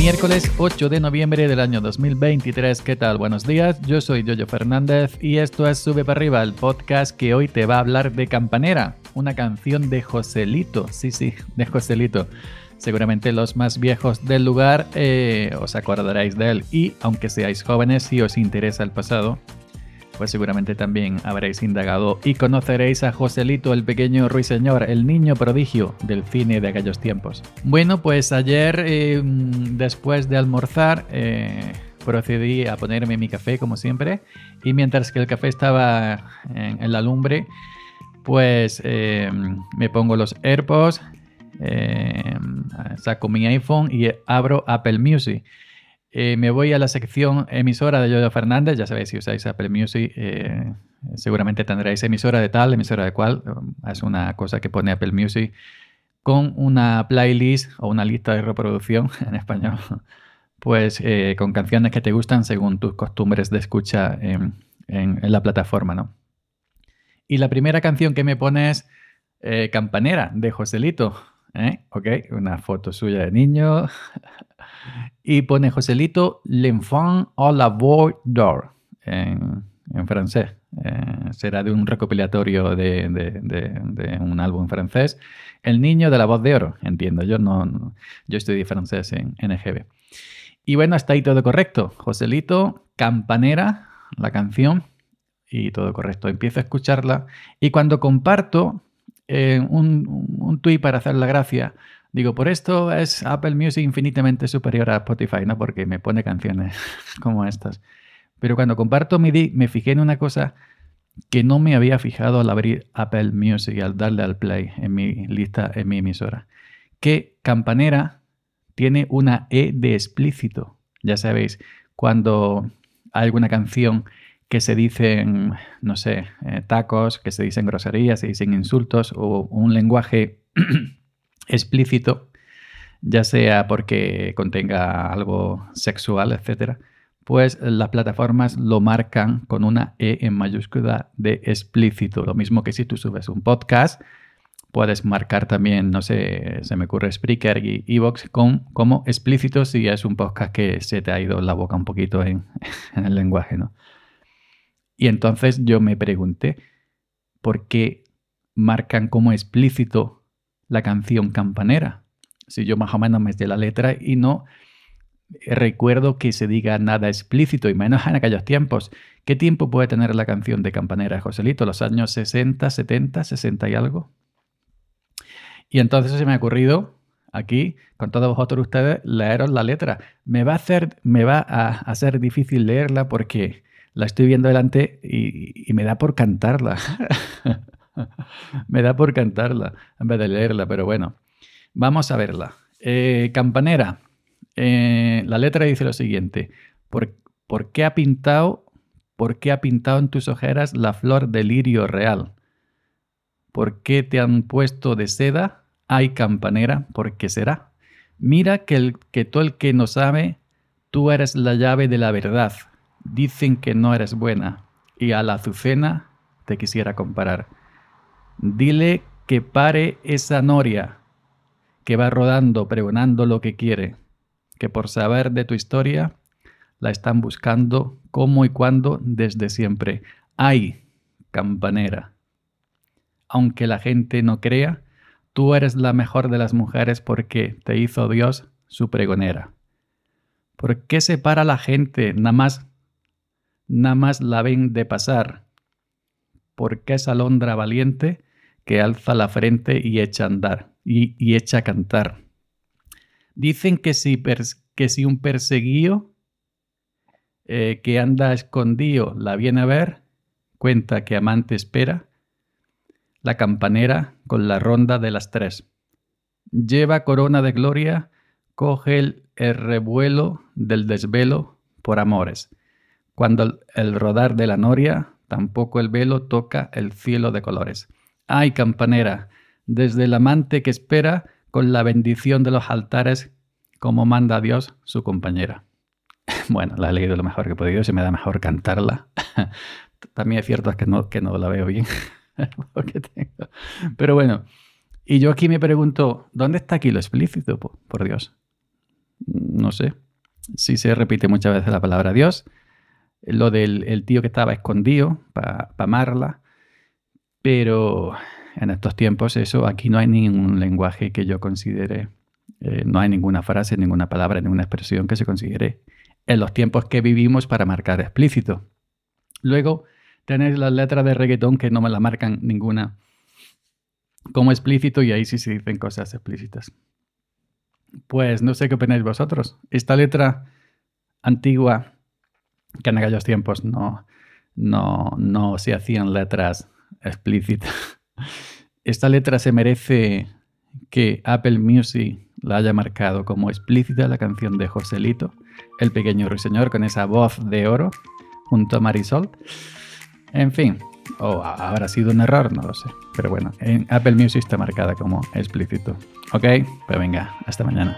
Miércoles 8 de noviembre del año 2023. ¿Qué tal? Buenos días. Yo soy Yoyo Fernández y esto es Sube para arriba, el podcast que hoy te va a hablar de Campanera, una canción de Joselito. Sí, sí, de Joselito. Seguramente los más viejos del lugar eh, os acordaréis de él y aunque seáis jóvenes si os interesa el pasado, seguramente también habréis indagado y conoceréis a Joselito, el pequeño ruiseñor, el niño prodigio del cine de aquellos tiempos. Bueno, pues ayer, eh, después de almorzar, eh, procedí a ponerme mi café como siempre y mientras que el café estaba en, la lumbre, pues eh, me pongo los AirPods, saco mi iPhone y abro Apple Music. Eh, me voy a la sección emisora de Yoyo Fernández. Ya sabéis, si usáis Apple Music, eh, seguramente tendréis emisora de tal, emisora de cual. Es una cosa que pone Apple Music con una playlist o una lista de reproducción en español, pues eh, con canciones que te gustan según tus costumbres de escucha en, la plataforma, ¿no? Y la primera canción que me pone es Campanera de Joselito. Ok, una foto suya de niño y pone Joselito, l'enfant à la voix d'or, en, francés. Eh, será de un recopilatorio de, un álbum francés. El niño de la voz de oro, entiendo. Yo no, yo estudié francés en NGB. Y bueno, está ahí todo correcto. Joselito, campanera, la canción, y todo correcto. Empiezo a escucharla y cuando comparto eh, un, un tuit para hacer la gracia, Digo, por esto es Apple Music infinitamente superior a Spotify, ¿no? Porque me pone canciones como estas. Pero cuando comparto MIDI, me fijé en una cosa que no me había fijado al abrir Apple Music y al darle al play en mi lista, en mi emisora. Que Campanera tiene una E de explícito. Ya sabéis, cuando hay alguna canción que se dicen, no sé, eh, tacos, que se dicen groserías, se dicen insultos o un lenguaje explícito, ya sea porque contenga algo sexual, etcétera, pues las plataformas lo marcan con una E en mayúscula de explícito. Lo mismo que si tú subes un podcast, puedes marcar también, no sé, se me ocurre Spreaker y Evox con, como explícito si es un podcast que se te ha ido la boca un poquito en, en el lenguaje, ¿no? Y entonces yo me pregunté, ¿por qué marcan como explícito la canción campanera. Si yo más o menos me sé la letra y no recuerdo que se diga nada explícito, y menos en aquellos tiempos. ¿Qué tiempo puede tener la canción de campanera, Joselito? ¿Los años 60, 70, 60 y algo? Y entonces se me ha ocurrido aquí, con todos vosotros ustedes, leeros la letra. Me va a hacer, me va a hacer difícil leerla porque la estoy viendo delante y, me da por cantarla. Me da por cantarla en vez de leerla, pero bueno, vamos a verla. Eh, campanera, eh, la letra dice lo siguiente: ¿Por, ¿Por, qué ha pintado, por qué ha pintado en tus ojeras la flor de lirio real? ¿Por qué te han puesto de seda? Ay, campanera, ¿por qué será? Mira que, el, que todo el que no sabe, tú eres la llave de la verdad. Dicen que no eres buena, y a la azucena te quisiera comparar. Dile que pare esa noria que va rodando pregonando lo que quiere, que por saber de tu historia la están buscando cómo y cuándo desde siempre. ¡Ay, campanera! Aunque la gente no crea, tú eres la mejor de las mujeres porque te hizo Dios su pregonera. ¿Por qué se para la gente? Nada más, nada más la ven de pasar. ¿Por qué esa alondra valiente que alza la frente y echa a andar y, echa a cantar. Dicen que si, que si un perseguido eh, que anda escondido la viene a ver, cuenta que amante espera, la campanera con la ronda de las tres. Lleva corona de gloria, coge el, revuelo del desvelo por amores. Cuando el rodar de la noria, tampoco el velo toca el cielo de colores. Ay, campanera, desde el amante que espera con la bendición de los altares, como manda Dios su compañera. Bueno, la he leído lo mejor que he podido, se me da mejor cantarla. También es cierto que no, la veo bien. Pero bueno, y yo aquí me pregunto, ¿dónde está aquí lo explícito, por Dios? no sé, sí se repite muchas veces la palabra Dios. Lo del el tío que estaba escondido para amarla. Pero en estos tiempos eso, aquí no hay ningún lenguaje que yo considere, eh, no hay ninguna frase, ninguna palabra, ninguna expresión que se considere en los tiempos que vivimos para marcar explícito. Luego tenéis las letras de reggaetón que no me la marcan ninguna como explícito y ahí sí se dicen cosas explícitas. Pues no sé qué opináis vosotros. Esta letra antigua, que en aquellos tiempos no, no, no se hacían letras explícitas, esta letra se merece que Apple Music la haya marcado como explícita la canción de Joselito, el pequeño ruiseñor, con esa voz de oro junto a Marisol. En fin, o habrá sido un error, no lo sé. Pero bueno, en Apple Music está marcada como explícito. Ok, pues venga, hasta mañana.